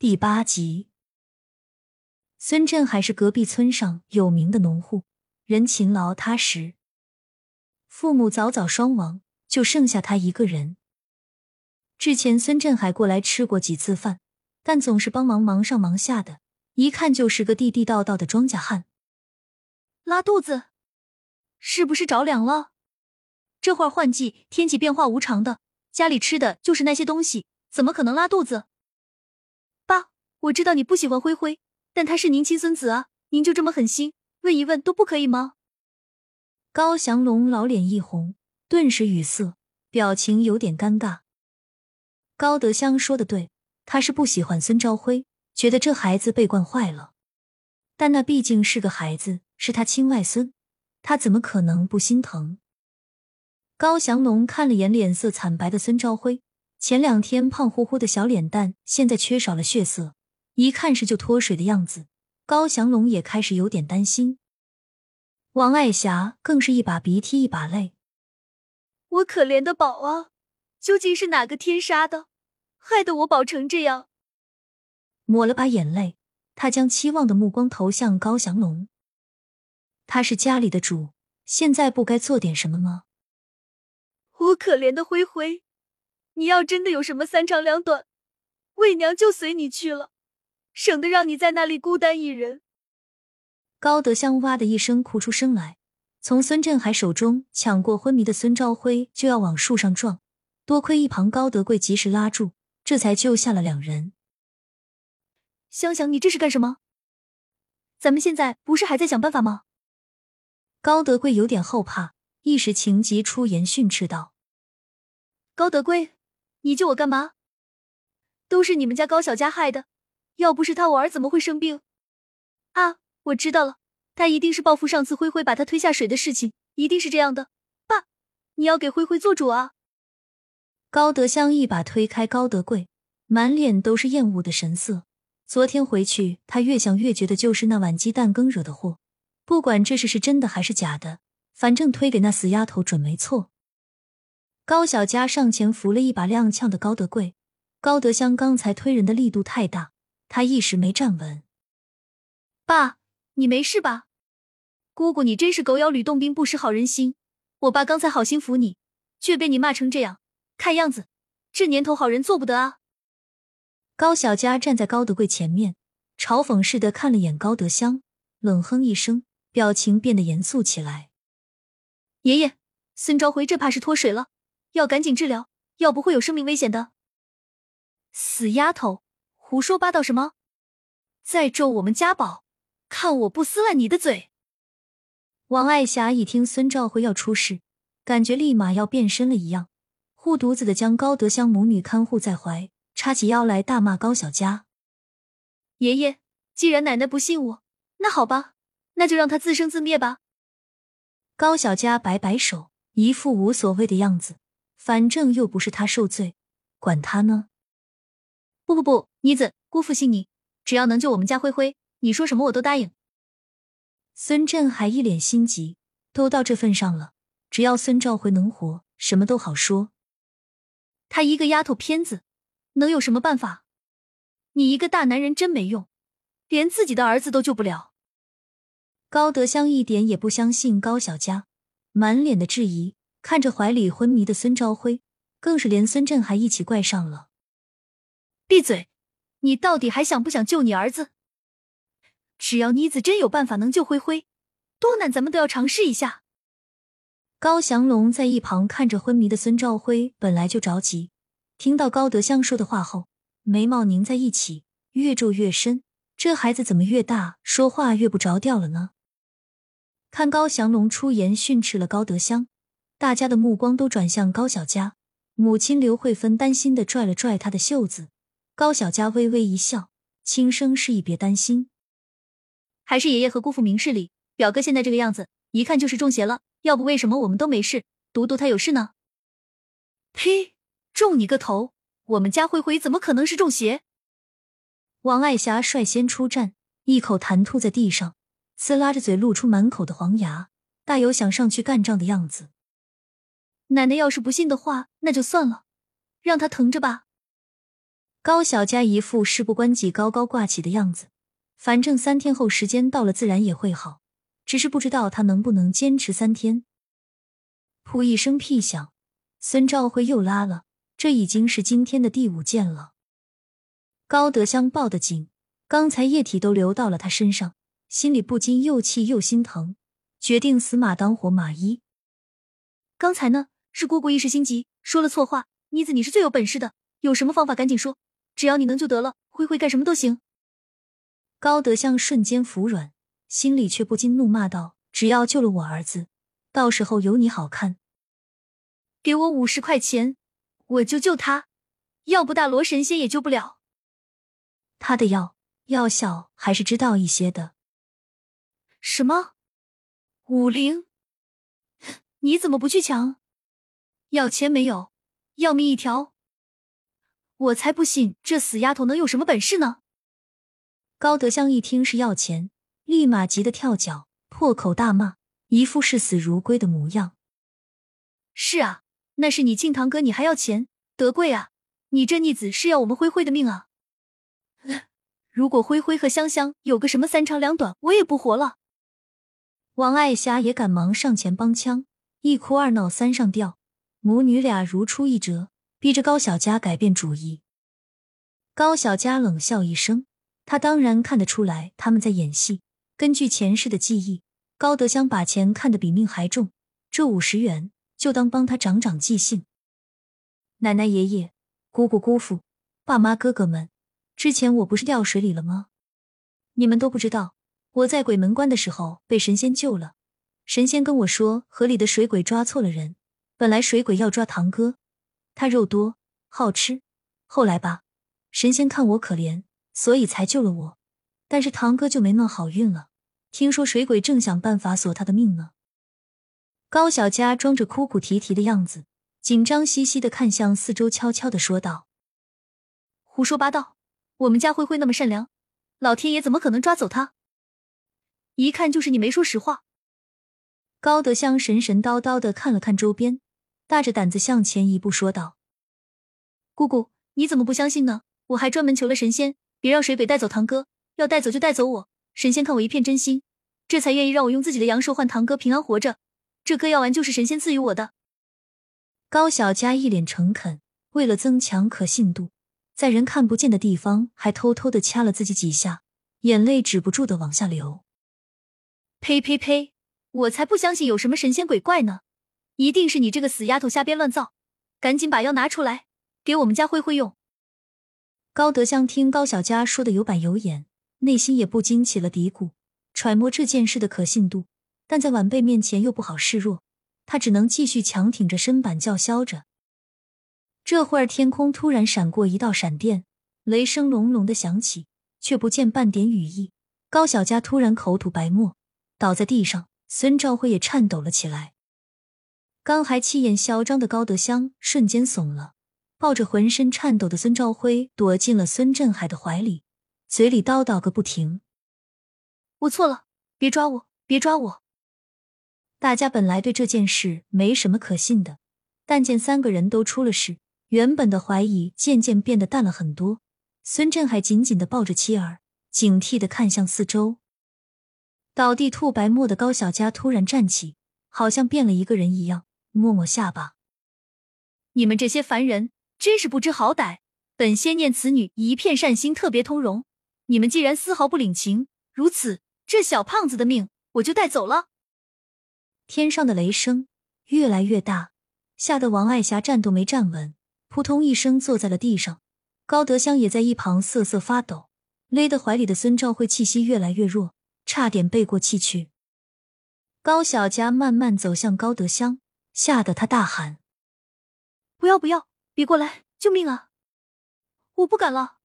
第八集，孙振海是隔壁村上有名的农户，人勤劳踏实，父母早早双亡，就剩下他一个人。之前孙振海过来吃过几次饭，但总是帮忙忙上忙下的，一看就是个地地道道的庄稼汉。拉肚子，是不是着凉了？这会儿换季，天气变化无常的，家里吃的就是那些东西，怎么可能拉肚子？我知道你不喜欢灰灰，但他是您亲孙子啊，您就这么狠心，问一问都不可以吗？高祥龙老脸一红，顿时语塞，表情有点尴尬。高德香说的对，他是不喜欢孙朝辉，觉得这孩子被惯坏了。但那毕竟是个孩子，是他亲外孙，他怎么可能不心疼？高祥龙看了眼脸色惨白的孙朝辉，前两天胖乎乎的小脸蛋，现在缺少了血色。一看是就脱水的样子，高祥龙也开始有点担心。王爱霞更是一把鼻涕一把泪。我可怜的宝啊，究竟是哪个天杀的，害得我宝成这样？抹了把眼泪，他将期望的目光投向高祥龙。他是家里的主，现在不该做点什么吗？我可怜的灰灰，你要真的有什么三长两短，魏娘就随你去了。省得让你在那里孤单一人。高德香哇的一声哭出声来，从孙振海手中抢过昏迷的孙朝辉，就要往树上撞，多亏一旁高德贵及时拉住，这才救下了两人。香香，你这是干什么？咱们现在不是还在想办法吗？高德贵有点后怕，一时情急出言训斥道：“高德贵，你救我干嘛？都是你们家高小佳害的。”要不是他，我儿怎么会生病？啊，我知道了，他一定是报复上次灰灰把他推下水的事情，一定是这样的。爸，你要给灰灰做主啊！高德香一把推开高德贵，满脸都是厌恶的神色。昨天回去，他越想越觉得就是那碗鸡蛋羹惹的祸。不管这事是真的还是假的，反正推给那死丫头准没错。高小佳上前扶了一把踉跄的高德贵，高德香刚才推人的力度太大。他一时没站稳，爸，你没事吧？姑姑，你真是狗咬吕洞宾，不识好人心。我爸刚才好心扶你，却被你骂成这样，看样子这年头好人做不得啊！高小佳站在高德贵前面，嘲讽似的看了眼高德香，冷哼一声，表情变得严肃起来。爷爷，孙朝辉这怕是脱水了，要赶紧治疗，要不会有生命危险的。死丫头！胡说八道什么？在咒我们家宝，看我不撕烂你的嘴！王爱霞一听孙兆辉要出事，感觉立马要变身了一样，护犊子的将高德香母女看护在怀，叉起腰来大骂高小佳：“爷爷，既然奶奶不信我，那好吧，那就让他自生自灭吧。”高小佳摆摆手，一副无所谓的样子，反正又不是他受罪，管他呢。不不不，妮子，姑父信你，只要能救我们家灰灰，你说什么我都答应。孙振海一脸心急，都到这份上了，只要孙兆辉能活，什么都好说。他一个丫头片子，能有什么办法？你一个大男人真没用，连自己的儿子都救不了。高德香一点也不相信高小佳，满脸的质疑，看着怀里昏迷的孙兆辉，更是连孙振海一起怪上了。闭嘴！你到底还想不想救你儿子？只要妮子真有办法能救灰灰，多难咱们都要尝试一下。高祥龙在一旁看着昏迷的孙兆辉，本来就着急，听到高德香说的话后，眉毛拧在一起，越皱越深。这孩子怎么越大，说话越不着调了呢？看高祥龙出言训斥了高德香，大家的目光都转向高小佳，母亲刘慧芬担心的拽了拽她的袖子。高小佳微微一笑，轻声示意别担心。还是爷爷和姑父明事理。表哥现在这个样子，一看就是中邪了。要不为什么我们都没事，独独他有事呢？呸！中你个头！我们家灰灰怎么可能是中邪？王爱霞率先出战，一口痰吐在地上，呲拉着嘴露出满口的黄牙，大有想上去干仗的样子。奶奶要是不信的话，那就算了，让他疼着吧。高小佳一副事不关己、高高挂起的样子。反正三天后时间到了，自然也会好。只是不知道他能不能坚持三天。噗一声屁响，孙兆辉又拉了，这已经是今天的第五件了。高德香抱得紧，刚才液体都流到了他身上，心里不禁又气又心疼，决定死马当活马医。刚才呢，是姑姑一时心急说了错话。妮子，你是最有本事的，有什么方法赶紧说，只要你能就得了。灰灰干什么都行。高德香瞬间服软，心里却不禁怒骂道：“只要救了我儿子，到时候有你好看！给我五十块钱，我就救他，要不大罗神仙也救不了。他的药药效还是知道一些的。什么？五零？你怎么不去抢？要钱没有，要命一条！我才不信这死丫头能有什么本事呢！”高德香一听是要钱，立马急得跳脚，破口大骂，一副视死如归的模样。是啊，那是你亲堂哥，你还要钱？德贵啊！你这逆子是要我们灰灰的命啊！如果灰灰和香香有个什么三长两短，我也不活了。王爱霞也赶忙上前帮腔，一哭二闹三上吊，母女俩如出一辙，逼着高小佳改变主意。高小佳冷笑一声。他当然看得出来他们在演戏。根据前世的记忆，高德香把钱看得比命还重，这五十元就当帮他长长记性。奶奶、爷爷、姑姑、姑父、爸妈、哥哥们，之前我不是掉水里了吗？你们都不知道，我在鬼门关的时候被神仙救了。神仙跟我说，河里的水鬼抓错了人，本来水鬼要抓堂哥，他肉多好吃。后来吧，神仙看我可怜。所以才救了我，但是堂哥就没那么好运了。听说水鬼正想办法索他的命呢。高小佳装着哭哭啼啼的样子，紧张兮兮的看向四周，悄悄的说道：“胡说八道！我们家灰灰那么善良，老天爷怎么可能抓走他？一看就是你没说实话。”高德香神神叨叨的看了看周边，大着胆子向前一步说道：“姑姑，你怎么不相信呢？我还专门求了神仙。”别让水鬼带走堂哥，要带走就带走我。神仙看我一片真心，这才愿意让我用自己的阳寿换堂哥平安活着。这颗药丸就是神仙赐予我的。高小佳一脸诚恳，为了增强可信度，在人看不见的地方还偷偷的掐了自己几下，眼泪止不住的往下流。呸呸呸！我才不相信有什么神仙鬼怪呢，一定是你这个死丫头瞎编乱造。赶紧把药拿出来，给我们家灰灰用。高德香听高小佳说的有板有眼，内心也不禁起了嘀咕，揣摩这件事的可信度，但在晚辈面前又不好示弱，他只能继续强挺着身板叫嚣着。这会儿天空突然闪过一道闪电，雷声隆隆的响起，却不见半点雨意。高小佳突然口吐白沫，倒在地上，孙兆辉也颤抖了起来。刚还气焰嚣张的高德香瞬间怂了。抱着浑身颤抖的孙兆辉躲进了孙振海的怀里，嘴里叨叨个不停：“我错了，别抓我，别抓我。”大家本来对这件事没什么可信的，但见三个人都出了事，原本的怀疑渐渐变得淡了很多。孙振海紧紧的抱着妻儿，警惕的看向四周。倒地吐白沫的高小佳突然站起，好像变了一个人一样，摸摸下巴：“你们这些凡人！”真是不知好歹！本仙念此女一片善心，特别通融。你们既然丝毫不领情，如此，这小胖子的命我就带走了。天上的雷声越来越大，吓得王爱霞站都没站稳，扑通一声坐在了地上。高德香也在一旁瑟瑟发抖，勒得怀里的孙兆慧气息越来越弱，差点背过气去。高小佳慢慢走向高德香，吓得他大喊：“不要不要！”别过来！救命啊！我不敢了。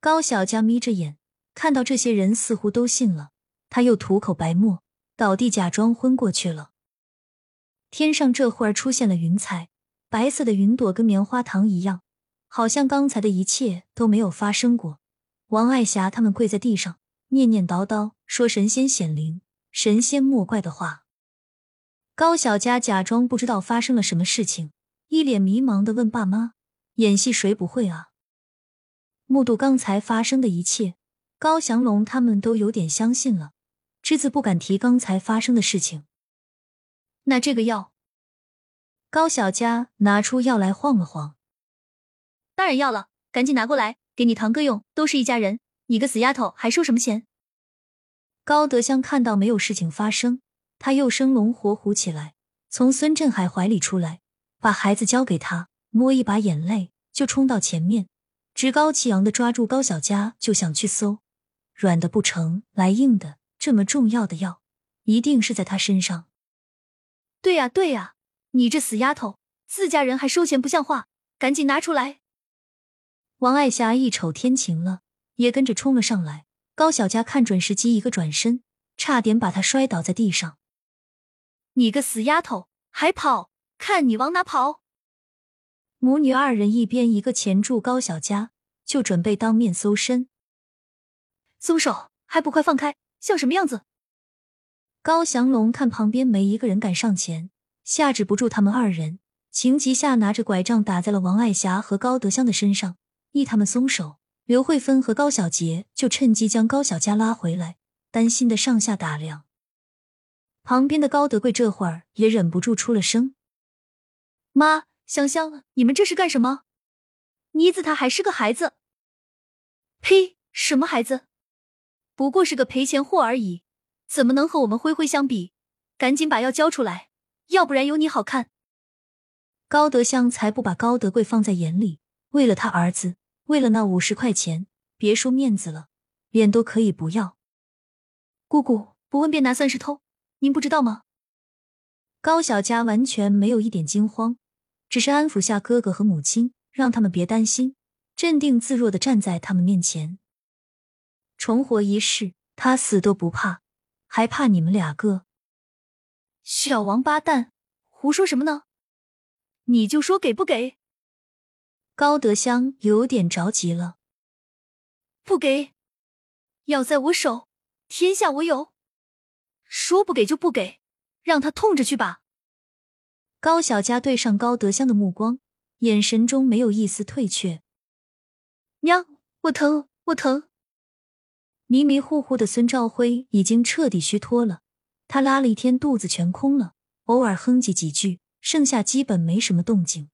高小佳眯着眼，看到这些人似乎都信了，他又吐口白沫，倒地假装昏过去了。天上这会儿出现了云彩，白色的云朵跟棉花糖一样，好像刚才的一切都没有发生过。王爱霞他们跪在地上，念念叨叨说神仙显灵、神仙莫怪的话。高小佳假装不知道发生了什么事情。一脸迷茫的问爸妈：“演戏谁不会啊？”目睹刚才发生的一切，高祥龙他们都有点相信了，只字不敢提刚才发生的事情。那这个药，高小佳拿出药来晃了晃。当然要了，赶紧拿过来，给你堂哥用，都是一家人。你个死丫头，还收什么钱？高德香看到没有事情发生，他又生龙活虎起来，从孙振海怀里出来，把孩子交给他，摸一把眼泪，就冲到前面，趾高气扬的抓住高小佳，就想去搜。软的不成，来硬的，这么重要的药，一定是在他身上。对呀对呀，你这死丫头，自家人还收钱不像话，赶紧拿出来！王爱霞一瞅天晴了。也跟着冲了上来。高小佳看准时机，一个转身，差点把他摔倒在地上。你个死丫头，还跑？看你往哪跑！母女二人一边一个钳住高小佳，就准备当面搜身。松手！还不快放开！像什么样子？高祥龙看旁边没一个人敢上前，吓止不住他们二人，情急下拿着拐杖打在了王爱霞和高德香的身上，一他们松手。刘慧芬和高小杰就趁机将高小佳拉回来，担心的上下打量。旁边的高德贵这会儿也忍不住出了声：“妈，香香，你们这是干什么？妮子她还是个孩子。呸！什么孩子？不过是个赔钱货而已，怎么能和我们灰灰相比？赶紧把药交出来，要不然有你好看。”高德香才不把高德贵放在眼里，为了他儿子。为了那五十块钱，别说面子了，脸都可以不要。姑姑不问便拿算是偷，您不知道吗？高小佳完全没有一点惊慌，只是安抚下哥哥和母亲，让他们别担心，镇定自若的站在他们面前。重活一世，他死都不怕，还怕你们两个？小王八蛋，胡说什么呢？你就说给不给？高德香有点着急了，不给，要在我手，天下我有。说不给就不给，让他痛着去吧。高小佳对上高德香的目光，眼神中没有一丝退却。娘，我疼，我疼。迷迷糊糊的孙兆辉已经彻底虚脱了，他拉了一天肚子全空了，偶尔哼唧几句，剩下基本没什么动静。